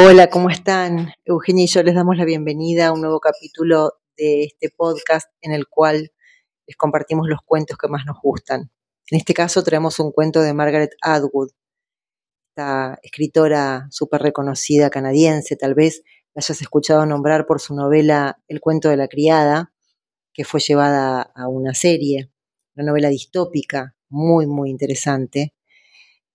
Hola, ¿cómo están? Eugenia y yo les damos la bienvenida a un nuevo capítulo de este podcast en el cual les compartimos los cuentos que más nos gustan. En este caso traemos un cuento de Margaret Atwood, esta escritora súper reconocida canadiense, tal vez la hayas escuchado nombrar por su novela El cuento de la criada, que fue llevada a una serie, una novela distópica muy, muy interesante.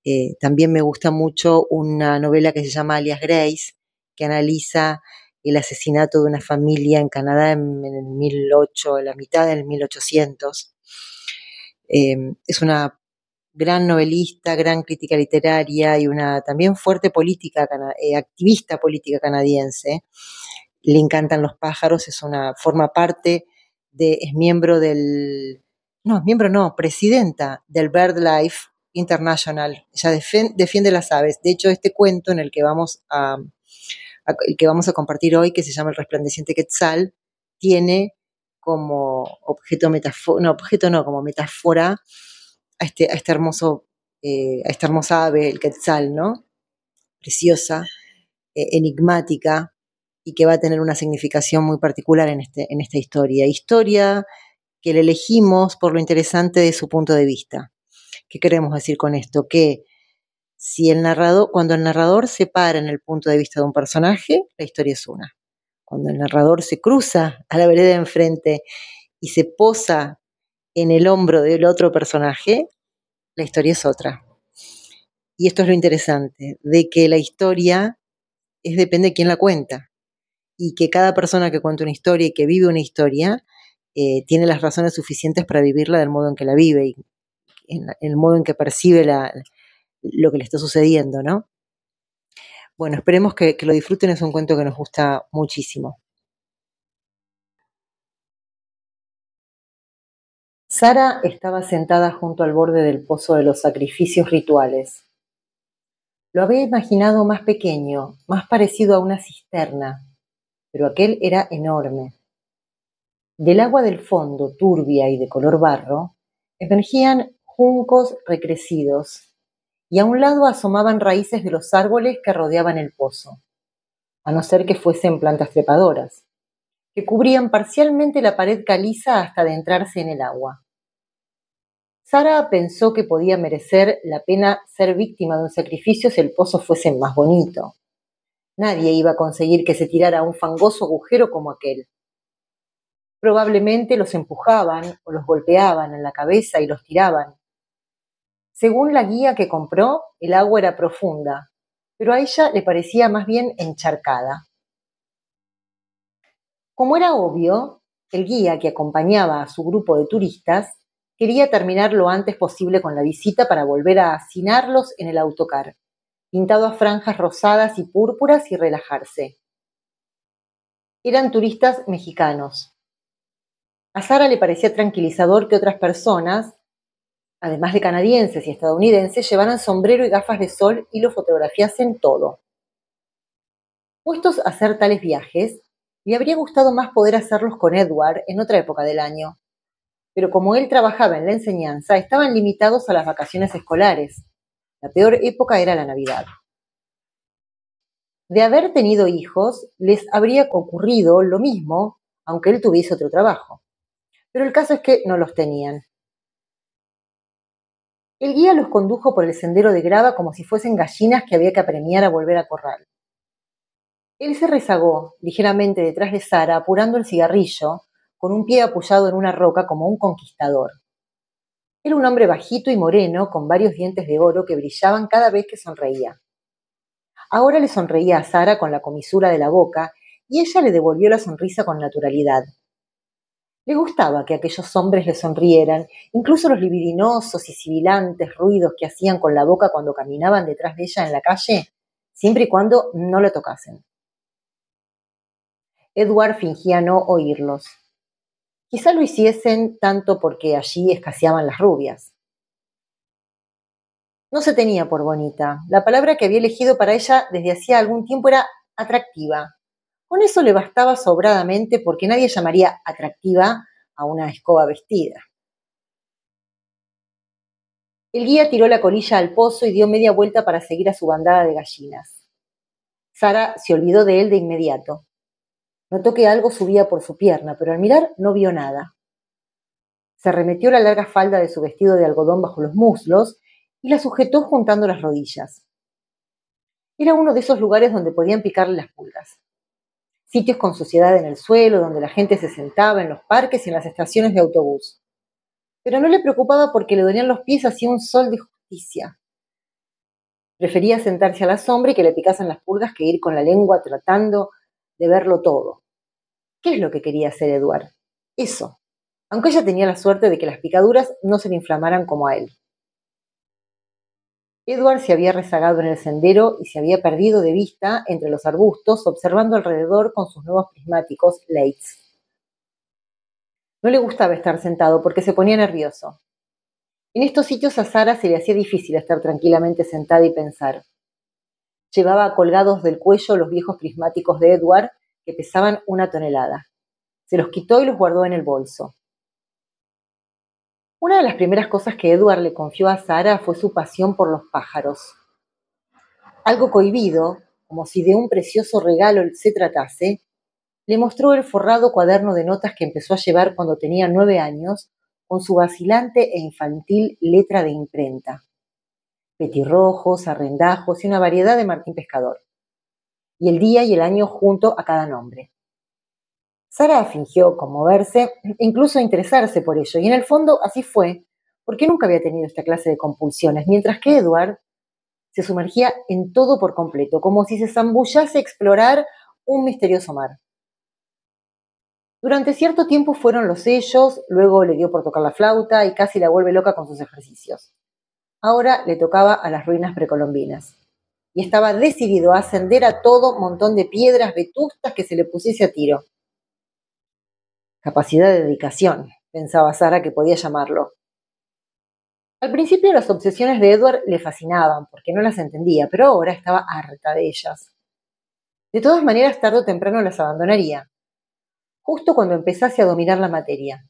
Eh, también me gusta mucho una novela que se llama Alias Grace, que analiza el asesinato de una familia en Canadá en, el 1800, en la mitad del 1800. Em, es una gran novelista, gran crítica literaria y una también fuerte política, eh, activista política canadiense. Le encantan los pájaros, es una, forma parte de, es miembro del, no, miembro no, presidenta del BirdLife International. Ella defiende, las aves. De hecho, este cuento en el que vamos a, el que vamos a compartir hoy, que se llama El resplandeciente Quetzal, tiene como objeto no, objeto no, como metáfora a este, a este hermoso, eh, a esta hermosa ave, el Quetzal, ¿no? Preciosa, eh, enigmática y que va a tener una significación muy particular en, este, en esta historia. Historia que le elegimos por lo interesante de su punto de vista. ¿Qué queremos decir con esto? Que si el narrador, cuando el narrador se para en el punto de vista de un personaje, la historia es una. Cuando el narrador se cruza a la vereda de enfrente y se posa en el hombro del otro personaje, la historia es otra. Y esto es lo interesante, de que la historia es depende de quién la cuenta. Y que cada persona que cuenta una historia y que vive una historia eh, tiene las razones suficientes para vivirla del modo en que la vive. En, el modo en que percibe lo que le está sucediendo, ¿no? Bueno, esperemos que, que lo disfruten, es un cuento que nos gusta muchísimo. Sara estaba sentada junto al borde del pozo de los sacrificios rituales. Lo había imaginado más pequeño, más parecido a una cisterna, pero aquel era enorme. Del agua del fondo, turbia y de color barro, emergían juncos recrecidos, y a un lado asomaban raíces de los árboles que rodeaban el pozo, a no ser que fuesen plantas trepadoras, que cubrían parcialmente la pared caliza hasta adentrarse en el agua. Sara pensó que podía merecer la pena ser víctima de un sacrificio si el pozo fuese más bonito. Nadie iba a conseguir que se tirara un fangoso agujero como aquel. Probablemente los empujaban o los golpeaban en la cabeza y los tiraban, según la guía que compró, el agua era profunda, pero a ella le parecía más bien encharcada. Como era obvio, el guía que acompañaba a su grupo de turistas quería terminar lo antes posible con la visita para volver a hacinarlos en el autocar, pintado a franjas rosadas y púrpuras y relajarse. Eran turistas mexicanos. A Sara le parecía tranquilizador que otras personas además de canadienses y estadounidenses, llevaran sombrero y gafas de sol y lo fotografiasen todo. Puestos a hacer tales viajes, le habría gustado más poder hacerlos con Edward en otra época del año. Pero como él trabajaba en la enseñanza, estaban limitados a las vacaciones escolares. La peor época era la Navidad. De haber tenido hijos, les habría ocurrido lo mismo, aunque él tuviese otro trabajo. Pero el caso es que no los tenían. El guía los condujo por el sendero de grava como si fuesen gallinas que había que apremiar a volver a corral. Él se rezagó ligeramente detrás de Sara, apurando el cigarrillo, con un pie apoyado en una roca como un conquistador. Era un hombre bajito y moreno, con varios dientes de oro que brillaban cada vez que sonreía. Ahora le sonreía a Sara con la comisura de la boca, y ella le devolvió la sonrisa con naturalidad. Le gustaba que aquellos hombres le sonrieran, incluso los libidinosos y sibilantes ruidos que hacían con la boca cuando caminaban detrás de ella en la calle, siempre y cuando no le tocasen. Edward fingía no oírlos. Quizá lo hiciesen tanto porque allí escaseaban las rubias. No se tenía por bonita. La palabra que había elegido para ella desde hacía algún tiempo era atractiva, con eso le bastaba sobradamente porque nadie llamaría atractiva a una escoba vestida. El guía tiró la colilla al pozo y dio media vuelta para seguir a su bandada de gallinas. Sara se olvidó de él de inmediato. Notó que algo subía por su pierna, pero al mirar no vio nada. Se remetió la larga falda de su vestido de algodón bajo los muslos y la sujetó juntando las rodillas. Era uno de esos lugares donde podían picarle las pulgas. Sitios con suciedad en el suelo, donde la gente se sentaba en los parques y en las estaciones de autobús. Pero no le preocupaba porque le dolían los pies hacia un sol de justicia. Prefería sentarse a la sombra y que le picasen las pulgas que ir con la lengua tratando de verlo todo. ¿Qué es lo que quería hacer Eduard? Eso, aunque ella tenía la suerte de que las picaduras no se le inflamaran como a él. Edward se había rezagado en el sendero y se había perdido de vista entre los arbustos, observando alrededor con sus nuevos prismáticos Leitz. No le gustaba estar sentado porque se ponía nervioso. En estos sitios a Sara se le hacía difícil estar tranquilamente sentada y pensar. Llevaba colgados del cuello los viejos prismáticos de Edward, que pesaban una tonelada. Se los quitó y los guardó en el bolso. Una de las primeras cosas que Edward le confió a Sara fue su pasión por los pájaros. Algo cohibido, como si de un precioso regalo se tratase, le mostró el forrado cuaderno de notas que empezó a llevar cuando tenía nueve años, con su vacilante e infantil letra de imprenta. Petirrojos, arrendajos y una variedad de Martín Pescador. Y el día y el año junto a cada nombre. Sara fingió conmoverse e incluso interesarse por ello, y en el fondo así fue, porque nunca había tenido esta clase de compulsiones, mientras que Edward se sumergía en todo por completo, como si se zambullase a explorar un misterioso mar. Durante cierto tiempo fueron los sellos, luego le dio por tocar la flauta y casi la vuelve loca con sus ejercicios. Ahora le tocaba a las ruinas precolombinas. Y estaba decidido a ascender a todo montón de piedras vetustas que se le pusiese a tiro. Capacidad de dedicación, pensaba Sara que podía llamarlo. Al principio las obsesiones de Edward le fascinaban porque no las entendía, pero ahora estaba harta de ellas. De todas maneras, tarde o temprano las abandonaría, justo cuando empezase a dominar la materia,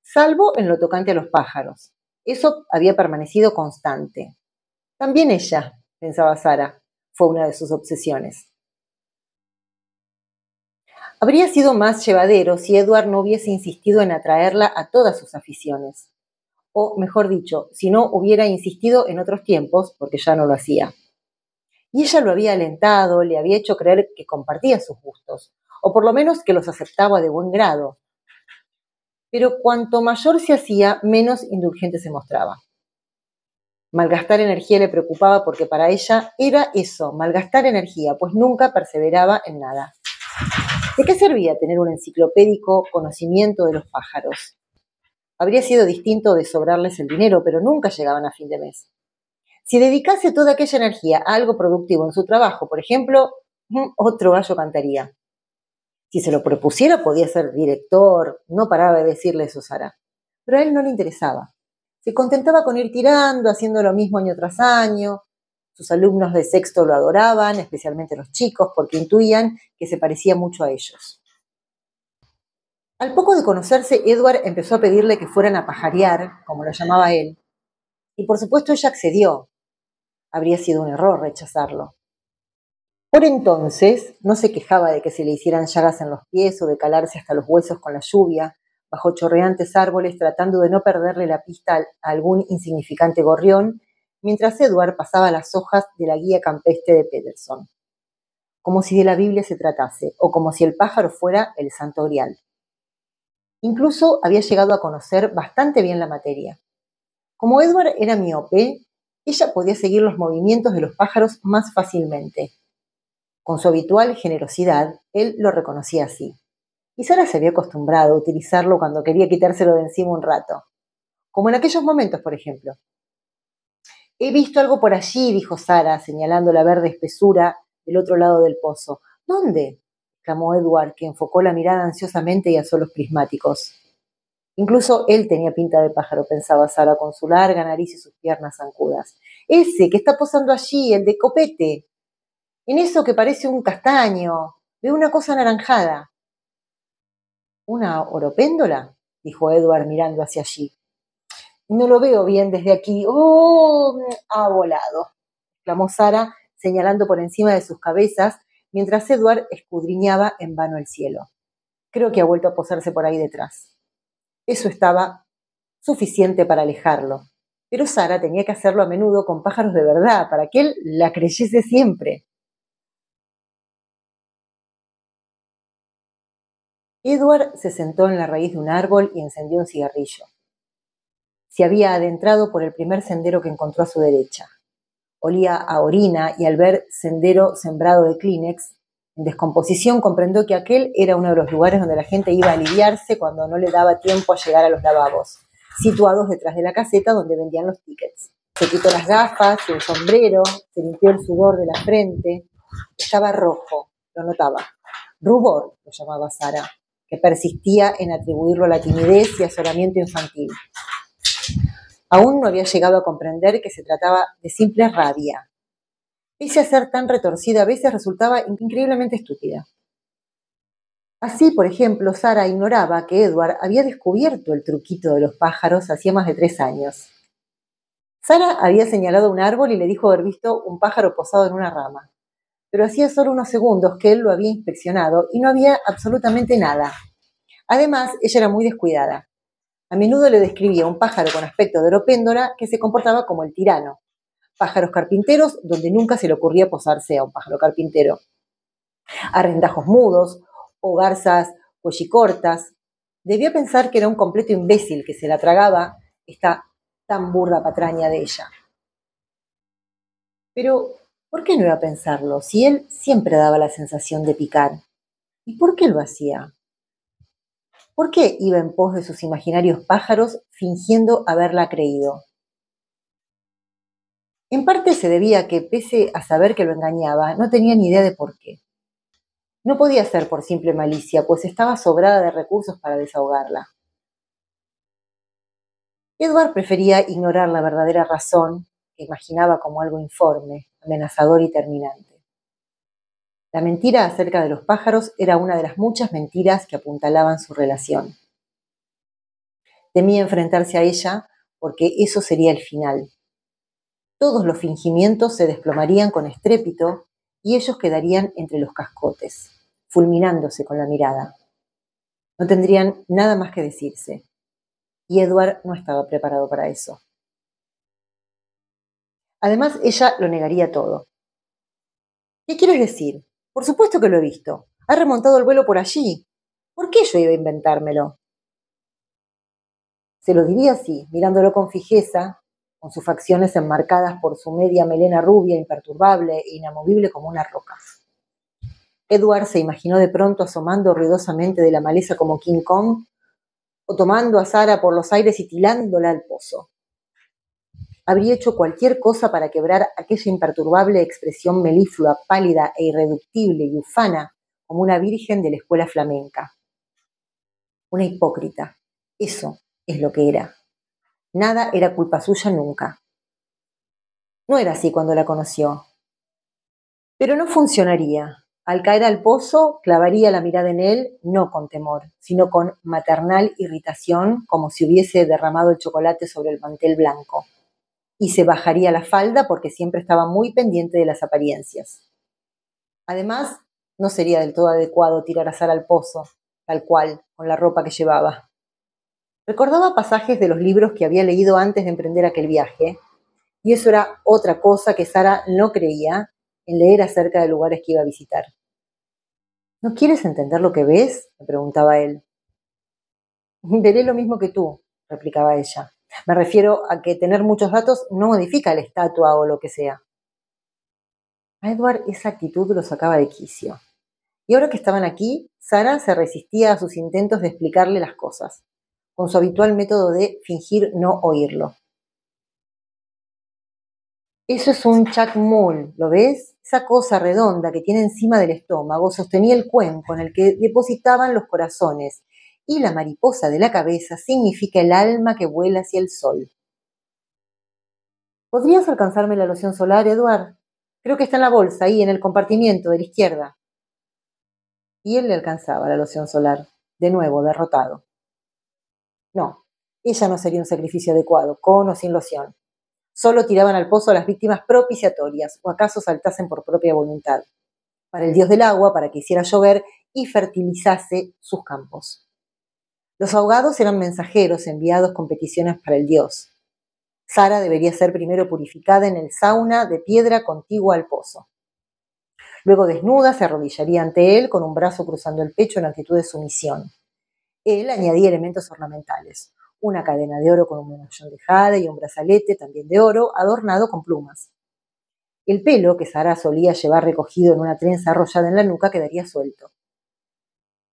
salvo en lo tocante a los pájaros. Eso había permanecido constante. También ella, pensaba Sara, fue una de sus obsesiones. Habría sido más llevadero si Edward no hubiese insistido en atraerla a todas sus aficiones. O, mejor dicho, si no hubiera insistido en otros tiempos, porque ya no lo hacía. Y ella lo había alentado, le había hecho creer que compartía sus gustos, o por lo menos que los aceptaba de buen grado. Pero cuanto mayor se hacía, menos indulgente se mostraba. Malgastar energía le preocupaba porque para ella era eso, malgastar energía, pues nunca perseveraba en nada. ¿De qué servía tener un enciclopédico conocimiento de los pájaros? Habría sido distinto de sobrarles el dinero, pero nunca llegaban a fin de mes. Si dedicase toda aquella energía a algo productivo en su trabajo, por ejemplo, mm, otro gallo cantaría. Si se lo propusiera, podía ser director, no paraba de decirle eso Sara. Pero a él no le interesaba. Se contentaba con ir tirando, haciendo lo mismo año tras año, sus alumnos de sexto lo adoraban, especialmente los chicos, porque intuían que se parecía mucho a ellos. Al poco de conocerse, Edward empezó a pedirle que fueran a pajarear, como lo llamaba él, y por supuesto ella accedió. Habría sido un error rechazarlo. Por entonces no se quejaba de que se le hicieran llagas en los pies o de calarse hasta los huesos con la lluvia, bajo chorreantes árboles tratando de no perderle la pista a algún insignificante gorrión mientras Edward pasaba las hojas de la guía campestre de Peterson, como si de la Biblia se tratase, o como si el pájaro fuera el santo grial. Incluso había llegado a conocer bastante bien la materia. Como Edward era miope, ella podía seguir los movimientos de los pájaros más fácilmente. Con su habitual generosidad, él lo reconocía así. Y Sara se había acostumbrado a utilizarlo cuando quería quitárselo de encima un rato. Como en aquellos momentos, por ejemplo, He visto algo por allí, dijo Sara, señalando la verde espesura del otro lado del pozo. ¿Dónde? exclamó Edward, que enfocó la mirada ansiosamente y asó los prismáticos. Incluso él tenía pinta de pájaro, pensaba Sara, con su larga nariz y sus piernas zancudas. Ese que está posando allí, el de copete. En eso que parece un castaño. Veo una cosa anaranjada. ¿Una oropéndola? dijo Edward mirando hacia allí. No lo veo bien desde aquí. ¡Oh! Ha volado, exclamó Sara, señalando por encima de sus cabezas, mientras Edward escudriñaba en vano el cielo. Creo que ha vuelto a posarse por ahí detrás. Eso estaba suficiente para alejarlo, pero Sara tenía que hacerlo a menudo con pájaros de verdad, para que él la creyese siempre. Edward se sentó en la raíz de un árbol y encendió un cigarrillo. Se había adentrado por el primer sendero que encontró a su derecha. Olía a orina y al ver sendero sembrado de Kleenex, en descomposición comprendió que aquel era uno de los lugares donde la gente iba a aliviarse cuando no le daba tiempo a llegar a los lavabos, situados detrás de la caseta donde vendían los tickets. Se quitó las gafas y el sombrero, se limpió el sudor de la frente. Estaba rojo, lo notaba. Rubor, lo llamaba Sara que persistía en atribuirlo a la timidez y asolamiento infantil. Aún no había llegado a comprender que se trataba de simple rabia. Pese a ser tan retorcida, a veces resultaba increíblemente estúpida. Así, por ejemplo, Sara ignoraba que Edward había descubierto el truquito de los pájaros hacía más de tres años. Sara había señalado un árbol y le dijo haber visto un pájaro posado en una rama pero hacía solo unos segundos que él lo había inspeccionado y no había absolutamente nada. Además, ella era muy descuidada. A menudo le describía un pájaro con aspecto de oropéndora que se comportaba como el tirano. Pájaros carpinteros donde nunca se le ocurría posarse a un pájaro carpintero. Arrendajos mudos o garzas cuellicortas. Debía pensar que era un completo imbécil que se la tragaba esta tan burda patraña de ella. Pero ¿Por qué no iba a pensarlo si él siempre daba la sensación de picar? ¿Y por qué lo hacía? ¿Por qué iba en pos de sus imaginarios pájaros fingiendo haberla creído? En parte se debía a que, pese a saber que lo engañaba, no tenía ni idea de por qué. No podía ser por simple malicia, pues estaba sobrada de recursos para desahogarla. Edward prefería ignorar la verdadera razón, que imaginaba como algo informe, amenazador y terminante. La mentira acerca de los pájaros era una de las muchas mentiras que apuntalaban su relación. Temía enfrentarse a ella porque eso sería el final. Todos los fingimientos se desplomarían con estrépito y ellos quedarían entre los cascotes, fulminándose con la mirada. No tendrían nada más que decirse. Y Edward no estaba preparado para eso. Además, ella lo negaría todo. ¿Qué quieres decir? Por supuesto que lo he visto. Ha remontado el vuelo por allí. ¿Por qué yo iba a inventármelo? Se lo diría así, mirándolo con fijeza, con sus facciones enmarcadas por su media melena rubia, imperturbable e inamovible como una roca. Edward se imaginó de pronto asomando ruidosamente de la maleza como King Kong, o tomando a Sara por los aires y tilándola al pozo habría hecho cualquier cosa para quebrar aquella imperturbable expresión meliflua, pálida e irreductible y ufana como una virgen de la escuela flamenca. Una hipócrita. Eso es lo que era. Nada era culpa suya nunca. No era así cuando la conoció. Pero no funcionaría. Al caer al pozo, clavaría la mirada en él, no con temor, sino con maternal irritación, como si hubiese derramado el chocolate sobre el mantel blanco y se bajaría la falda porque siempre estaba muy pendiente de las apariencias. Además, no sería del todo adecuado tirar a Sara al pozo, tal cual, con la ropa que llevaba. Recordaba pasajes de los libros que había leído antes de emprender aquel viaje, y eso era otra cosa que Sara no creía en leer acerca de lugares que iba a visitar. ¿No quieres entender lo que ves? me preguntaba él. Veré lo mismo que tú, replicaba ella. Me refiero a que tener muchos datos no modifica la estatua o lo que sea. A Edward esa actitud lo sacaba de quicio. Y ahora que estaban aquí, Sara se resistía a sus intentos de explicarle las cosas, con su habitual método de fingir no oírlo. Eso es un chacmul, ¿lo ves? Esa cosa redonda que tiene encima del estómago sostenía el cuenco en el que depositaban los corazones y la mariposa de la cabeza significa el alma que vuela hacia el sol. ¿Podrías alcanzarme la loción solar, Eduard? Creo que está en la bolsa, ahí en el compartimiento de la izquierda. Y él le alcanzaba la loción solar, de nuevo derrotado. No, ella no sería un sacrificio adecuado, con o sin loción. Solo tiraban al pozo a las víctimas propiciatorias, o acaso saltasen por propia voluntad. para el dios del agua para que hiciera llover y fertilizase sus campos. Los ahogados eran mensajeros enviados con peticiones para el dios. Sara debería ser primero purificada en el sauna de piedra contigua al pozo. Luego desnuda se arrodillaría ante él con un brazo cruzando el pecho en actitud de sumisión. Él añadía elementos ornamentales, una cadena de oro con un medallón de jade y un brazalete también de oro adornado con plumas. El pelo que Sara solía llevar recogido en una trenza arrollada en la nuca quedaría suelto.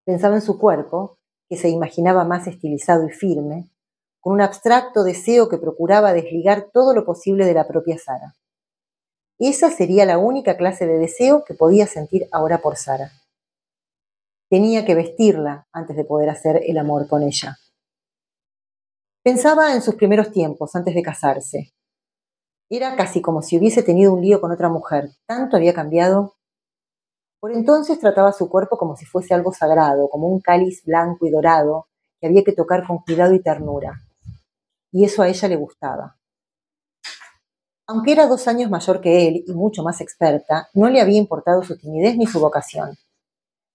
Pensaba en su cuerpo, que se imaginaba más estilizado y firme, con un abstracto deseo que procuraba desligar todo lo posible de la propia Sara. Esa sería la única clase de deseo que podía sentir ahora por Sara. Tenía que vestirla antes de poder hacer el amor con ella. Pensaba en sus primeros tiempos, antes de casarse, era casi como si hubiese tenido un lío con otra mujer. Tanto había cambiado. Por entonces trataba su cuerpo como si fuese algo sagrado, como un cáliz blanco y dorado que había que tocar con cuidado y ternura. Y eso a ella le gustaba. Aunque era dos años mayor que él y mucho más experta, no le había importado su timidez ni su vocación.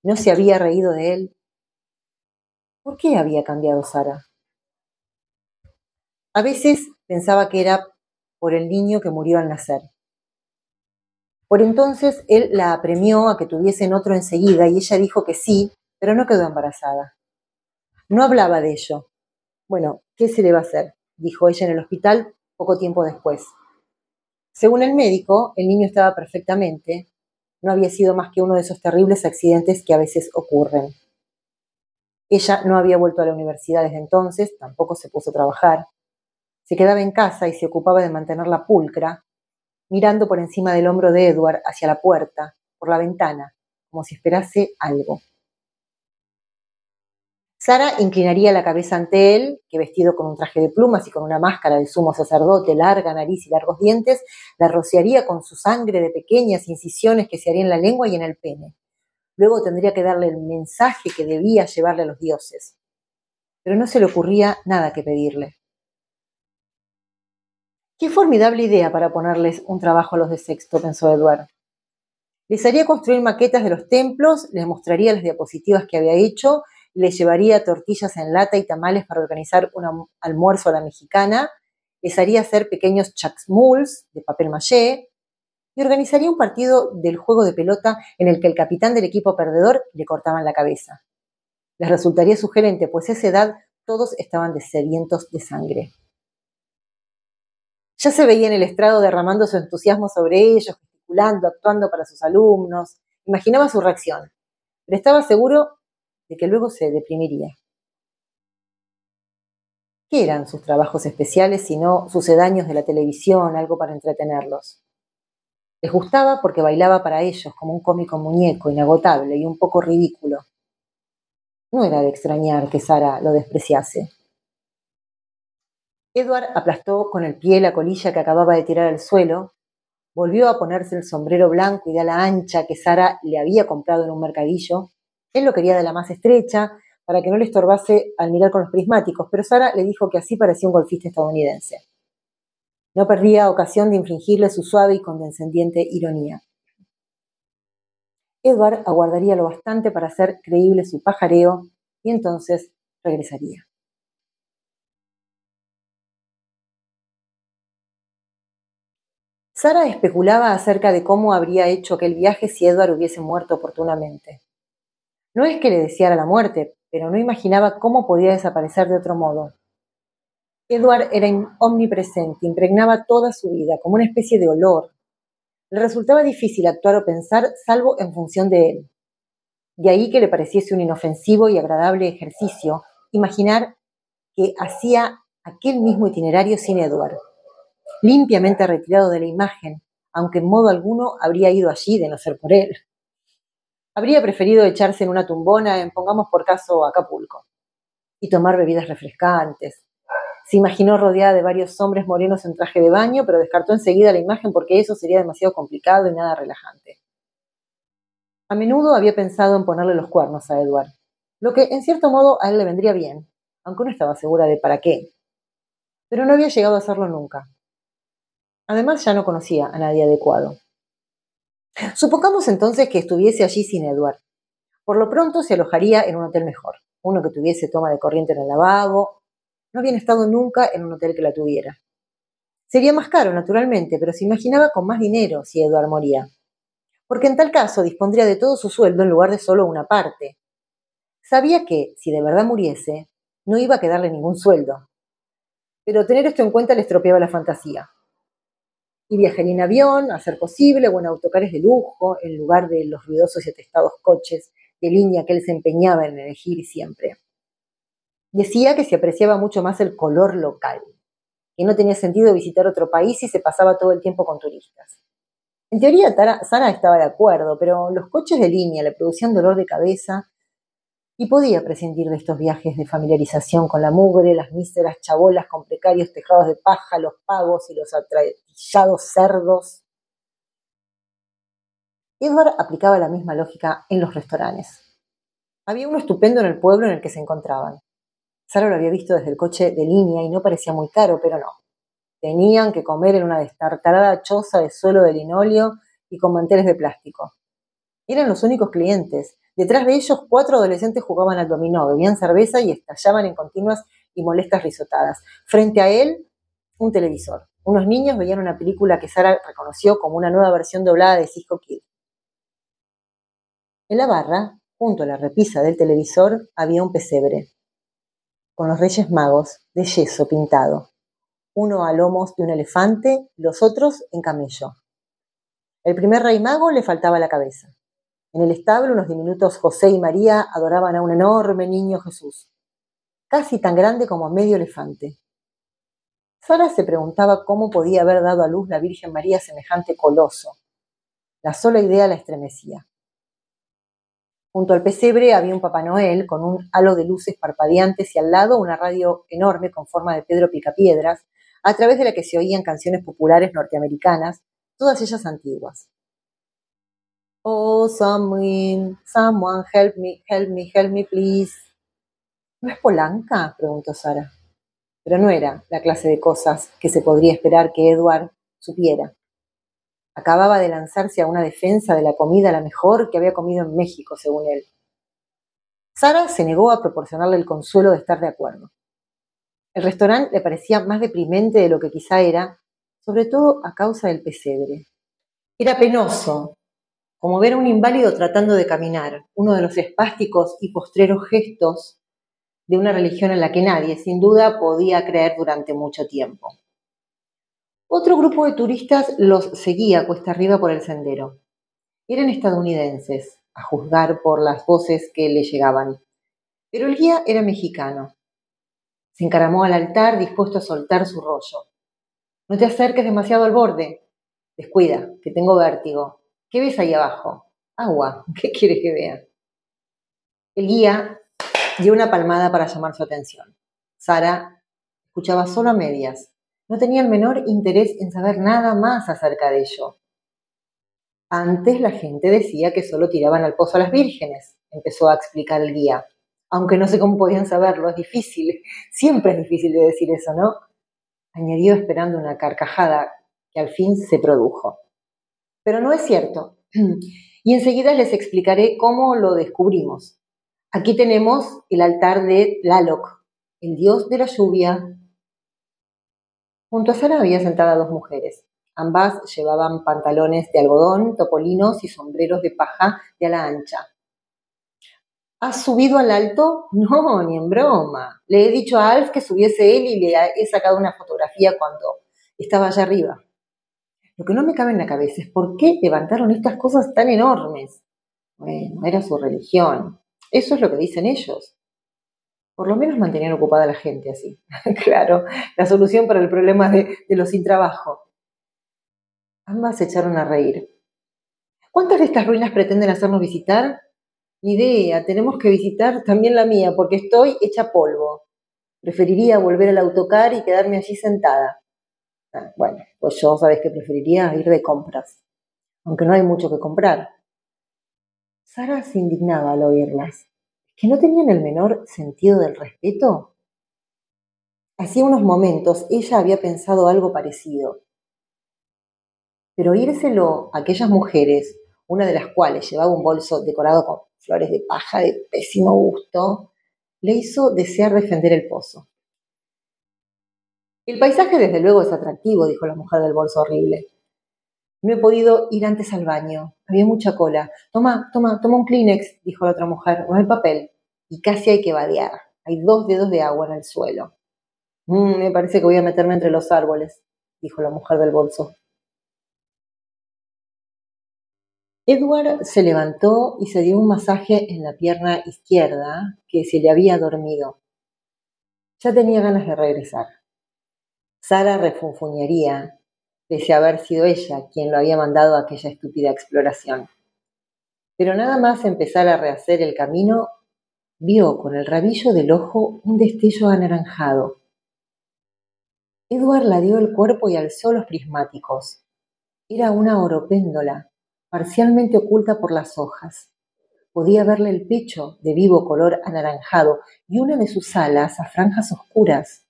No se había reído de él. ¿Por qué había cambiado Sara? A veces pensaba que era por el niño que murió al nacer. Por entonces él la apremió a que tuviesen otro enseguida y ella dijo que sí, pero no quedó embarazada. No hablaba de ello. Bueno, ¿qué se le va a hacer? dijo ella en el hospital poco tiempo después. Según el médico, el niño estaba perfectamente, no había sido más que uno de esos terribles accidentes que a veces ocurren. Ella no había vuelto a la universidad desde entonces, tampoco se puso a trabajar. Se quedaba en casa y se ocupaba de mantenerla pulcra, mirando por encima del hombro de Edward hacia la puerta, por la ventana, como si esperase algo. Sara inclinaría la cabeza ante él, que vestido con un traje de plumas y con una máscara de sumo sacerdote, larga nariz y largos dientes, la rociaría con su sangre de pequeñas incisiones que se harían en la lengua y en el pene. Luego tendría que darle el mensaje que debía llevarle a los dioses. Pero no se le ocurría nada que pedirle. Qué formidable idea para ponerles un trabajo a los de sexto, pensó Eduardo. Les haría construir maquetas de los templos, les mostraría las diapositivas que había hecho, les llevaría tortillas en lata y tamales para organizar un almuerzo a la mexicana, les haría hacer pequeños chaxmuls de papel maché y organizaría un partido del juego de pelota en el que el capitán del equipo perdedor le cortaban la cabeza. Les resultaría sugerente, pues a esa edad todos estaban sedientos de sangre. Ya se veía en el estrado derramando su entusiasmo sobre ellos, gesticulando, actuando para sus alumnos. Imaginaba su reacción, pero estaba seguro de que luego se deprimiría. ¿Qué eran sus trabajos especiales sino sucedáneos de la televisión, algo para entretenerlos? Les gustaba porque bailaba para ellos como un cómico muñeco, inagotable y un poco ridículo. No era de extrañar que Sara lo despreciase. Edward aplastó con el pie la colilla que acababa de tirar al suelo, volvió a ponerse el sombrero blanco y de ala ancha que Sara le había comprado en un mercadillo. Él lo quería de la más estrecha para que no le estorbase al mirar con los prismáticos, pero Sara le dijo que así parecía un golfista estadounidense. No perdía ocasión de infringirle su suave y condescendiente ironía. Edward aguardaría lo bastante para hacer creíble su pajareo y entonces regresaría. Sara especulaba acerca de cómo habría hecho aquel viaje si Edward hubiese muerto oportunamente. No es que le deseara la muerte, pero no imaginaba cómo podía desaparecer de otro modo. Edward era omnipresente, impregnaba toda su vida, como una especie de olor. Le resultaba difícil actuar o pensar salvo en función de él. De ahí que le pareciese un inofensivo y agradable ejercicio imaginar que hacía aquel mismo itinerario sin Edward limpiamente retirado de la imagen, aunque en modo alguno habría ido allí de no ser por él. Habría preferido echarse en una tumbona en, pongamos por caso, Acapulco, y tomar bebidas refrescantes. Se imaginó rodeada de varios hombres morenos en traje de baño, pero descartó enseguida la imagen porque eso sería demasiado complicado y nada relajante. A menudo había pensado en ponerle los cuernos a Edward, lo que en cierto modo a él le vendría bien, aunque no estaba segura de para qué. Pero no había llegado a hacerlo nunca. Además ya no conocía a nadie adecuado. Supongamos entonces que estuviese allí sin Edward. Por lo pronto se alojaría en un hotel mejor, uno que tuviese toma de corriente en el lavabo. No habían estado nunca en un hotel que la tuviera. Sería más caro, naturalmente, pero se imaginaba con más dinero si Edward moría. Porque en tal caso dispondría de todo su sueldo en lugar de solo una parte. Sabía que, si de verdad muriese, no iba a quedarle ningún sueldo. Pero tener esto en cuenta le estropeaba la fantasía. Y viajaría en avión, a ser posible, o en autocares de lujo, en lugar de los ruidosos y atestados coches de línea que él se empeñaba en elegir siempre. Decía que se apreciaba mucho más el color local, que no tenía sentido visitar otro país si se pasaba todo el tiempo con turistas. En teoría, Sara estaba de acuerdo, pero los coches de línea le producían dolor de cabeza y podía prescindir de estos viajes de familiarización con la mugre, las míseras chabolas con precarios tejados de paja, los pagos y los atratillados cerdos. Edward aplicaba la misma lógica en los restaurantes. Había uno estupendo en el pueblo en el que se encontraban. Sara lo había visto desde el coche de línea y no parecía muy caro, pero no. Tenían que comer en una destartalada choza de suelo de linóleo y con manteles de plástico. Eran los únicos clientes, Detrás de ellos, cuatro adolescentes jugaban al dominó, bebían cerveza y estallaban en continuas y molestas risotadas. Frente a él, un televisor. Unos niños veían una película que Sara reconoció como una nueva versión doblada de Cisco Kid. En la barra, junto a la repisa del televisor, había un pesebre, con los reyes magos, de yeso pintado, uno a lomos de un elefante, los otros en camello. El primer rey mago le faltaba la cabeza. En el establo, unos diminutos José y María adoraban a un enorme niño Jesús, casi tan grande como medio elefante. Sara se preguntaba cómo podía haber dado a luz la Virgen María semejante coloso. La sola idea la estremecía. Junto al pesebre había un Papá Noel con un halo de luces parpadeantes y al lado una radio enorme con forma de Pedro Picapiedras, a través de la que se oían canciones populares norteamericanas, todas ellas antiguas. Oh, someone, someone, help me, help me, help me, please. ¿No es Polanca? preguntó Sara. Pero no era la clase de cosas que se podría esperar que Edward supiera. Acababa de lanzarse a una defensa de la comida la mejor que había comido en México, según él. Sara se negó a proporcionarle el consuelo de estar de acuerdo. El restaurante le parecía más deprimente de lo que quizá era, sobre todo a causa del pesebre. Era penoso como ver a un inválido tratando de caminar, uno de los espásticos y postreros gestos de una religión en la que nadie, sin duda, podía creer durante mucho tiempo. Otro grupo de turistas los seguía cuesta arriba por el sendero. Eran estadounidenses, a juzgar por las voces que le llegaban, pero el guía era mexicano. Se encaramó al altar dispuesto a soltar su rollo. No te acerques demasiado al borde. Descuida, que tengo vértigo. ¿Qué ves ahí abajo? Agua. ¿Qué quieres que vea? El guía dio una palmada para llamar su atención. Sara escuchaba solo a medias. No tenía el menor interés en saber nada más acerca de ello. Antes la gente decía que solo tiraban al pozo a las vírgenes, empezó a explicar el guía. Aunque no sé cómo podían saberlo, es difícil. Siempre es difícil de decir eso, ¿no? Añadió esperando una carcajada que al fin se produjo pero no es cierto. Y enseguida les explicaré cómo lo descubrimos. Aquí tenemos el altar de Tlaloc, el dios de la lluvia. Junto a Sara había sentada dos mujeres. Ambas llevaban pantalones de algodón, topolinos y sombreros de paja de ala ancha. ¿Has subido al alto? No, ni en broma. Le he dicho a Alf que subiese él y le he sacado una fotografía cuando estaba allá arriba. Lo que no me cabe en la cabeza es por qué levantaron estas cosas tan enormes. Bueno, era su religión. Eso es lo que dicen ellos. Por lo menos mantenían ocupada a la gente así. claro, la solución para el problema de, los sin trabajo. Ambas se echaron a reír. ¿Cuántas de estas ruinas pretenden hacernos visitar? Ni idea, tenemos que visitar también la mía porque estoy hecha polvo. Preferiría volver al autocar y quedarme allí sentada. Ah, bueno, pues yo sabes que preferiría ir de compras, aunque no hay mucho que comprar. Sara se indignaba al oírlas. ¿Que no tenían el menor sentido del respeto? Hacía unos momentos ella había pensado algo parecido. Pero oírselo a aquellas mujeres una de las cuales llevaba un bolso decorado con flores de paja de pésimo gusto, le hizo desear defender el pozo. El paisaje desde luego es atractivo, dijo la mujer del bolso horrible. No he podido ir antes al baño. Había mucha cola. Toma, toma, toma un Kleenex, dijo la otra mujer. No hay papel. Y casi hay que vadear. Hay dos dedos de agua en el suelo. Mm, me parece que voy a meterme entre los árboles, dijo la mujer del bolso. Edward se levantó y se dio un masaje en la pierna izquierda que se le había dormido. Ya tenía ganas de regresar. Sara refunfuñaría, pese a haber sido ella quien lo había mandado a aquella estúpida exploración. Pero nada más empezar a rehacer el camino, vio con el rabillo del ojo un destello anaranjado. Edward la dio el cuerpo y alzó los prismáticos. Era una oropéndola, parcialmente oculta por las hojas. Podía verle el pecho de vivo color anaranjado y una de sus alas a franjas oscuras.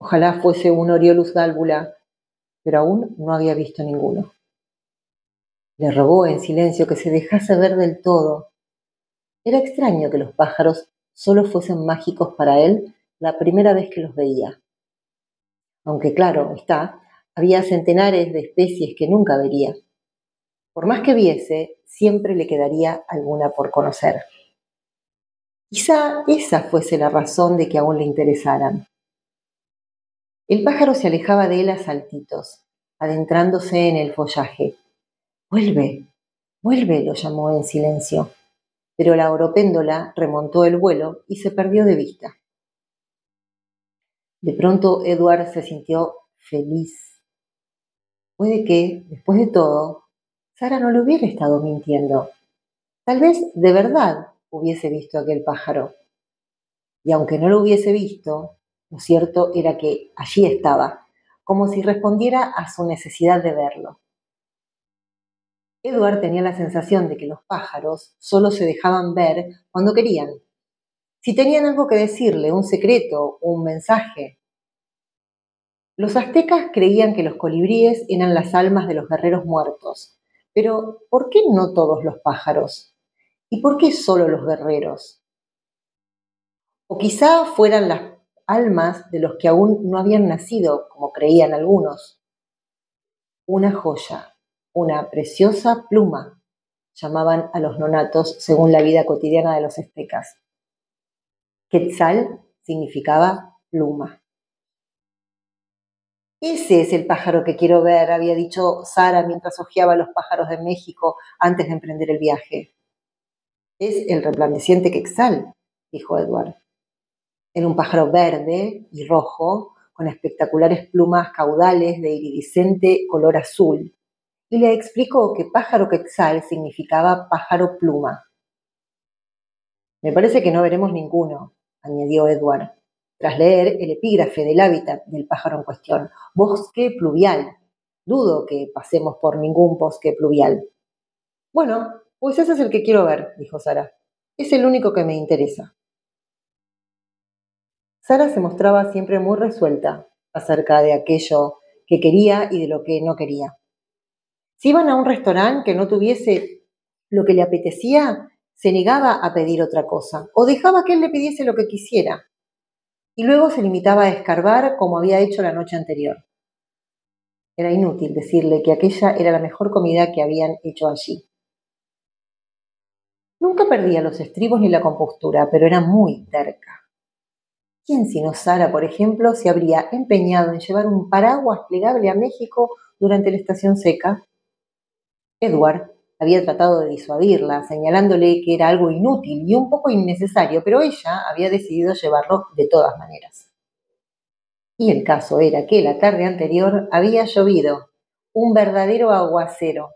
Ojalá fuese un Oriolus gálvula, pero aún no había visto ninguno. Le rogó en silencio que se dejase ver del todo. Era extraño que los pájaros solo fuesen mágicos para él la primera vez que los veía. Aunque claro está, había centenares de especies que nunca vería. Por más que viese, siempre le quedaría alguna por conocer. Quizá esa fuese la razón de que aún le interesaran. El pájaro se alejaba de él a saltitos, adentrándose en el follaje. Vuelve, vuelve, lo llamó en silencio. Pero la oropéndola remontó el vuelo y se perdió de vista. De pronto Edward se sintió feliz. Puede que, después de todo, Sara no le hubiera estado mintiendo. Tal vez de verdad hubiese visto aquel pájaro. Y aunque no lo hubiese visto, lo cierto era que allí estaba, como si respondiera a su necesidad de verlo. Edward tenía la sensación de que los pájaros solo se dejaban ver cuando querían. Si tenían algo que decirle, un secreto, un mensaje. Los aztecas creían que los colibríes eran las almas de los guerreros muertos. Pero, ¿por qué no todos los pájaros? ¿Y por qué solo los guerreros? O quizá fueran las almas de los que aún no habían nacido, como creían algunos. Una joya, una preciosa pluma, llamaban a los nonatos según la vida cotidiana de los aztecas. Quetzal significaba pluma. Ese es el pájaro que quiero ver, había dicho Sara mientras hojeaba los pájaros de México antes de emprender el viaje. Es el resplandeciente Quetzal, dijo Edward. Era un pájaro verde y rojo, con espectaculares plumas caudales de iridiscente color azul, y le explicó que pájaro quetzal significaba pájaro pluma. Me parece que no veremos ninguno, añadió Edward, tras leer el epígrafe del hábitat del pájaro en cuestión, bosque pluvial. Dudo que pasemos por ningún bosque pluvial. Bueno, pues ese es el que quiero ver, dijo Sara. Es el único que me interesa. Sara se mostraba siempre muy resuelta acerca de aquello que quería y de lo que no quería. Si iban a un restaurante que no tuviese lo que le apetecía, se negaba a pedir otra cosa o dejaba que él le pidiese lo que quisiera. Y luego se limitaba a escarbar como había hecho la noche anterior. Era inútil decirle que aquella era la mejor comida que habían hecho allí. Nunca perdía los estribos ni la compostura, pero era muy terca. ¿Quién sino Sara, por ejemplo, se habría empeñado en llevar un paraguas plegable a México durante la estación seca? Edward había tratado de disuadirla, señalándole que era algo inútil y un poco innecesario, pero ella había decidido llevarlo de todas maneras. Y el caso era que la tarde anterior había llovido, un verdadero aguacero.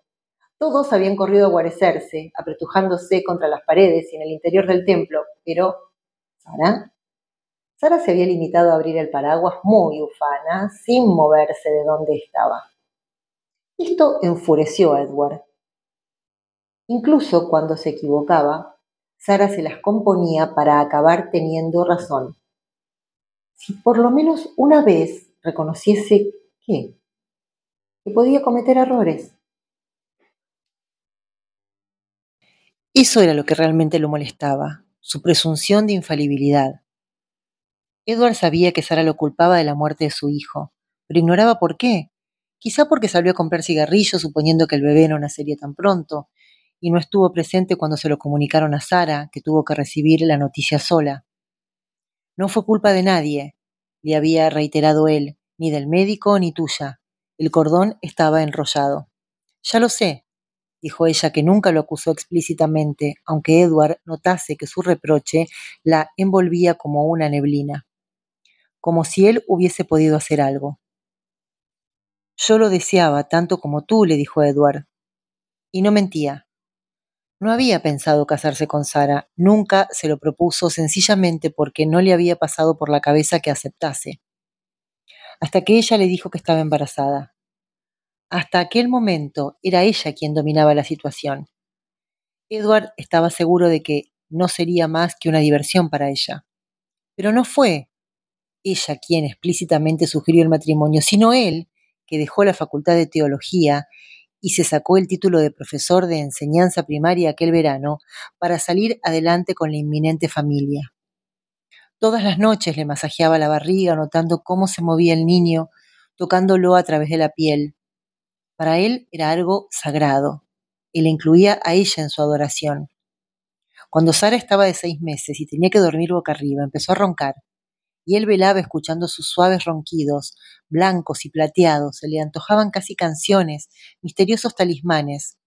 Todos habían corrido a guarecerse, apretujándose contra las paredes y en el interior del templo, pero Sara Sara se había limitado a abrir el paraguas muy ufana, sin moverse de donde estaba. Esto enfureció a Edward. Incluso cuando se equivocaba, Sara se las componía para acabar teniendo razón. Si por lo menos una vez reconociese qué, que podía cometer errores. Eso era lo que realmente lo molestaba, su presunción de infalibilidad. Edward sabía que Sara lo culpaba de la muerte de su hijo, pero ignoraba por qué. Quizá porque salió a comprar cigarrillos suponiendo que el bebé no nacería tan pronto, y no estuvo presente cuando se lo comunicaron a Sara, que tuvo que recibir la noticia sola. No fue culpa de nadie, le había reiterado él, ni del médico ni tuya. El cordón estaba enrollado. Ya lo sé, dijo ella, que nunca lo acusó explícitamente, aunque Edward notase que su reproche la envolvía como una neblina, como si él hubiese podido hacer algo. Yo lo deseaba tanto como tú, le dijo Edward. Y no mentía. No había pensado casarse con Sara, nunca se lo propuso sencillamente porque no le había pasado por la cabeza que aceptase. Hasta que ella le dijo que estaba embarazada. Hasta aquel momento era ella quien dominaba la situación. Edward estaba seguro de que no sería más que una diversión para ella. Pero no fue ella quien explícitamente sugirió el matrimonio, sino él, que dejó la facultad de teología y se sacó el título de profesor de enseñanza primaria aquel verano para salir adelante con la inminente familia. Todas las noches le masajeaba la barriga, notando cómo se movía el niño, tocándolo a través de la piel, para él era algo sagrado y le incluía a ella en su adoración. Cuando Sara estaba de seis meses y tenía que dormir boca arriba, empezó a roncar, y él velaba escuchando sus suaves ronquidos, blancos y plateados, se le antojaban casi canciones, misteriosos talismanes.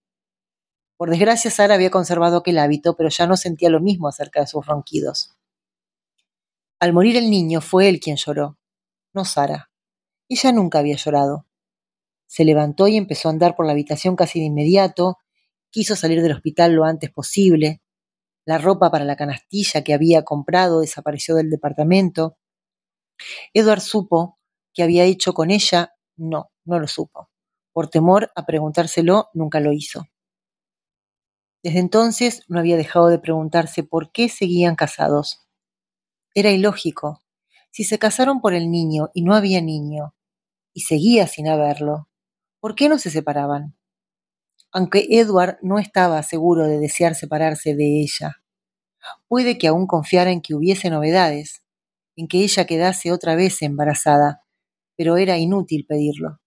Por desgracia, Sara había conservado aquel hábito, pero ya no sentía lo mismo acerca de sus ronquidos. Al morir el niño fue él quien lloró, no Sara. Ella nunca había llorado. Se levantó y empezó a andar por la habitación casi de inmediato, quiso salir del hospital lo antes posible. La ropa para la canastilla que había comprado desapareció del departamento. Edward supo qué había hecho con ella. No, no lo supo. Por temor a preguntárselo, nunca lo hizo. Desde entonces no había dejado de preguntarse por qué seguían casados. Era ilógico. Si se casaron por el niño y no había niño, y seguía sin haberlo, ¿Por qué no se separaban? Aunque Edward no estaba seguro de desear separarse de ella. Puede que aún confiara en que hubiese novedades, en que ella quedase otra vez embarazada, pero era inútil pedirlo.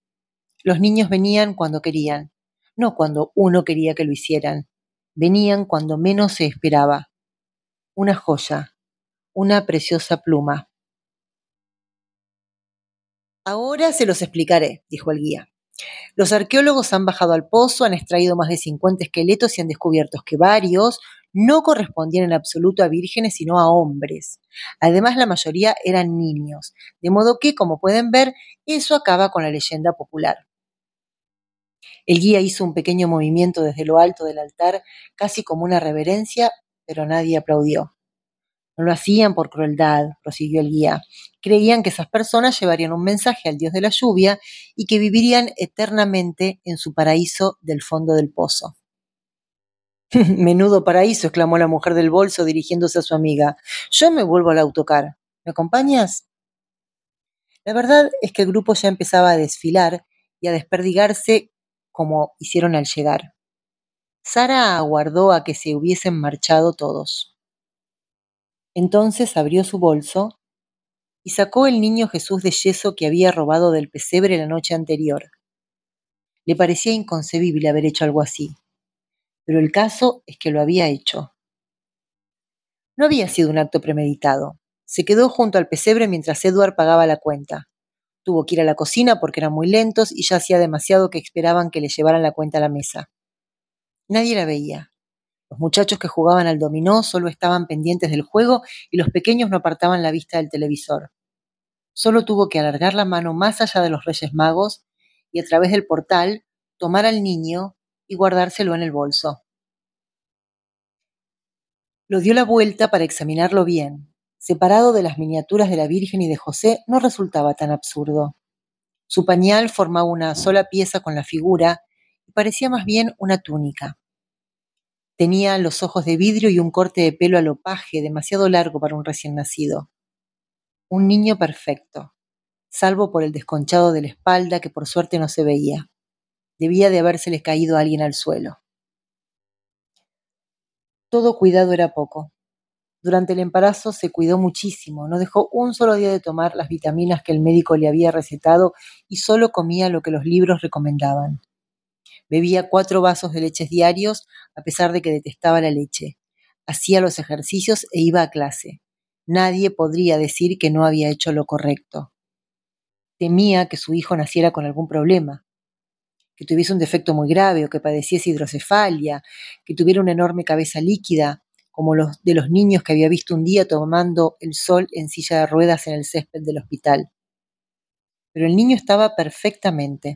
Los niños venían cuando querían, no cuando uno quería que lo hicieran. Venían cuando menos se esperaba. Una joya, una preciosa pluma. Ahora se los explicaré, dijo el guía. Los arqueólogos han bajado al pozo, han extraído más de 50 esqueletos y han descubierto que varios no correspondían en absoluto a vírgenes, sino a hombres. Además, la mayoría eran niños, de modo que, como pueden ver, eso acaba con la leyenda popular. El guía hizo un pequeño movimiento desde lo alto del altar, casi como una reverencia, pero nadie aplaudió. No lo hacían por crueldad, prosiguió el guía. Creían que esas personas llevarían un mensaje al dios de la lluvia y que vivirían eternamente en su paraíso del fondo del pozo. Menudo paraíso, exclamó la mujer del bolso dirigiéndose a su amiga. Yo me vuelvo al autocar. ¿Me acompañas? La verdad es que el grupo ya empezaba a desfilar y a desperdigarse como hicieron al llegar. Sara aguardó a que se hubiesen marchado todos. Entonces abrió su bolso y sacó el niño Jesús de yeso que había robado del pesebre la noche anterior. Le parecía inconcebible haber hecho algo así, pero el caso es que lo había hecho. No había sido un acto premeditado. Se quedó junto al pesebre mientras Edward pagaba la cuenta. Tuvo que ir a la cocina porque eran muy lentos y ya hacía demasiado que esperaban que le llevaran la cuenta a la mesa. Nadie la veía. Los muchachos que jugaban al dominó solo estaban pendientes del juego y los pequeños no apartaban la vista del televisor. Solo tuvo que alargar la mano más allá de los Reyes Magos y a través del portal tomar al niño y guardárselo en el bolso. Lo dio la vuelta para examinarlo bien. Separado de las miniaturas de la Virgen y de José, no resultaba tan absurdo. Su pañal formaba una sola pieza con la figura y parecía más bien una túnica. Tenía los ojos de vidrio y un corte de pelo alopaje demasiado largo para un recién nacido. Un niño perfecto, salvo por el desconchado de la espalda que por suerte no se veía. Debía de habérsele caído alguien al suelo. Todo cuidado era poco. Durante el embarazo se cuidó muchísimo, no dejó un solo día de tomar las vitaminas que el médico le había recetado y solo comía lo que los libros recomendaban. Bebía cuatro vasos de leches diarios a pesar de que detestaba la leche. Hacía los ejercicios e iba a clase. Nadie podría decir que no había hecho lo correcto. Temía que su hijo naciera con algún problema, que tuviese un defecto muy grave o que padeciese hidrocefalia, que tuviera una enorme cabeza líquida, como los de los niños que había visto un día tomando el sol en silla de ruedas en el césped del hospital. Pero el niño estaba perfectamente.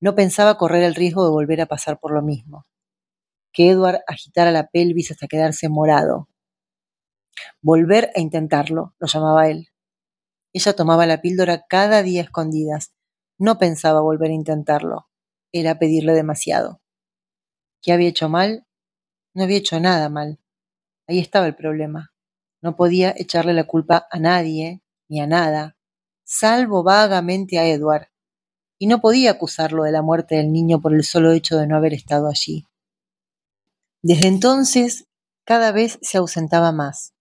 No pensaba correr el riesgo de volver a pasar por lo mismo. Que Edward agitara la pelvis hasta quedarse morado. Volver a intentarlo, lo llamaba él. Ella tomaba la píldora cada día escondidas. No pensaba volver a intentarlo. Era pedirle demasiado. ¿Qué había hecho mal? No había hecho nada mal. Ahí estaba el problema. No podía echarle la culpa a nadie ni a nada, salvo vagamente a Edward, y no podía acusarlo de la muerte del niño por el solo hecho de no haber estado allí. Desde entonces, cada vez se ausentaba más.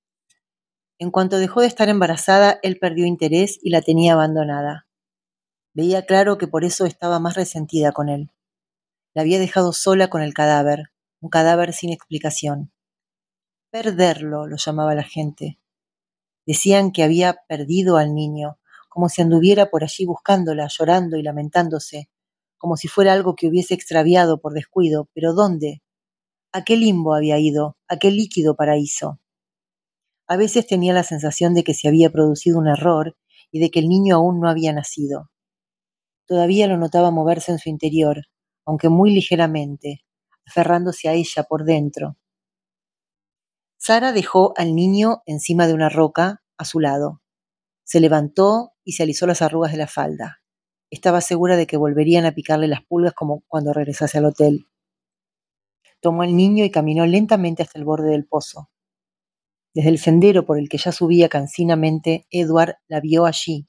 En cuanto dejó de estar embarazada, él perdió interés y la tenía abandonada. Veía claro que por eso estaba más resentida con él. La había dejado sola con el cadáver, un cadáver sin explicación. Perderlo, lo llamaba la gente. Decían que había perdido al niño, como si anduviera por allí buscándola, llorando y lamentándose, como si fuera algo que hubiese extraviado por descuido. ¿Pero dónde? ¿A qué limbo había ido? ¿A qué líquido paraíso? A veces tenía la sensación de que se había producido un error y de que el niño aún no había nacido. Todavía lo notaba moverse en su interior, aunque muy ligeramente, aferrándose a ella por dentro, Sara dejó al niño encima de una roca a su lado. Se levantó y se alisó las arrugas de la falda. Estaba segura de que volverían a picarle las pulgas como cuando regresase al hotel. Tomó al niño y caminó lentamente hasta el borde del pozo. Desde el sendero por el que ya subía cansinamente, Edward la vio allí,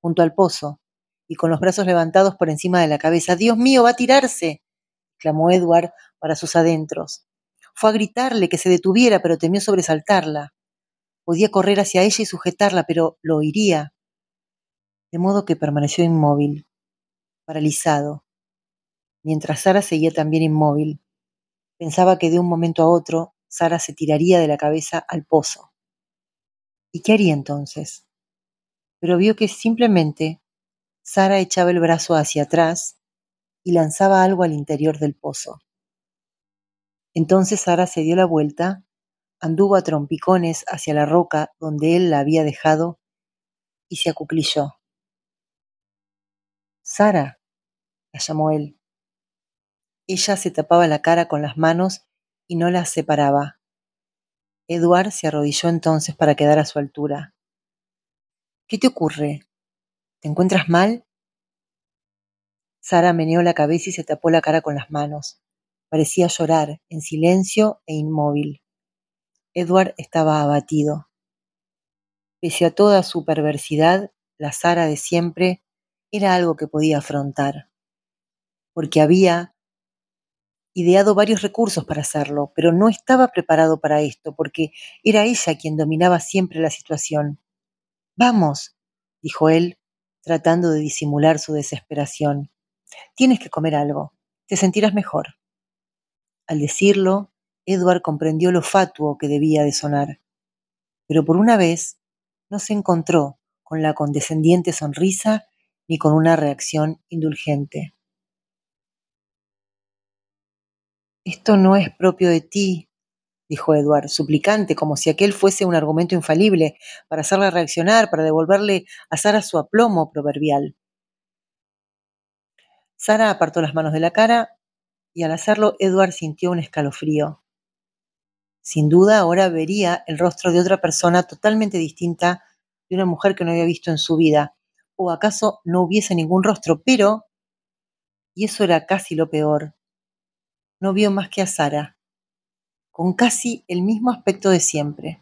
junto al pozo, y con los brazos levantados por encima de la cabeza. Dios mío, va a tirarse, clamó Edward para sus adentros. Fue a gritarle que se detuviera, pero temió sobresaltarla. Podía correr hacia ella y sujetarla, pero lo oiría. De modo que permaneció inmóvil, paralizado, mientras Sara seguía también inmóvil. Pensaba que de un momento a otro Sara se tiraría de la cabeza al pozo. ¿Y qué haría entonces? Pero vio que simplemente Sara echaba el brazo hacia atrás y lanzaba algo al interior del pozo. Entonces Sara se dio la vuelta, anduvo a trompicones hacia la roca donde él la había dejado y se acuclilló. Sara, la llamó él. Ella se tapaba la cara con las manos y no las separaba. Eduard se arrodilló entonces para quedar a su altura. ¿Qué te ocurre? ¿Te encuentras mal? Sara meneó la cabeza y se tapó la cara con las manos. Parecía llorar, en silencio e inmóvil. Edward estaba abatido. Pese a toda su perversidad, la Sara de siempre era algo que podía afrontar, porque había ideado varios recursos para hacerlo, pero no estaba preparado para esto, porque era ella quien dominaba siempre la situación. Vamos, dijo él, tratando de disimular su desesperación. Tienes que comer algo. Te sentirás mejor. Al decirlo, Edward comprendió lo fatuo que debía de sonar, pero por una vez no se encontró con la condescendiente sonrisa ni con una reacción indulgente. Esto no es propio de ti, dijo Edward, suplicante, como si aquel fuese un argumento infalible para hacerla reaccionar, para devolverle a Sara su aplomo proverbial. Sara apartó las manos de la cara y al hacerlo Edward sintió un escalofrío. Sin duda ahora vería el rostro de otra persona totalmente distinta de una mujer que no había visto en su vida, o acaso no hubiese ningún rostro, pero, y eso era casi lo peor, no vio más que a Sara, con casi el mismo aspecto de siempre.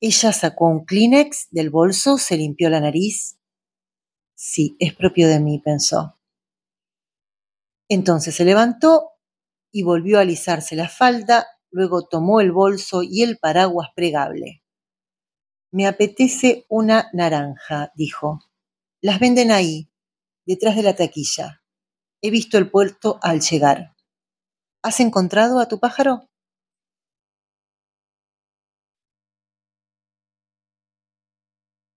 Ella sacó un Kleenex del bolso, se limpió la nariz. Sí, es propio de mí, pensó. Entonces se levantó y volvió a alisarse la falda, luego tomó el bolso y el paraguas pregable. Me apetece una naranja, dijo. Las venden ahí, detrás de la taquilla. He visto el puerto al llegar. ¿Has encontrado a tu pájaro?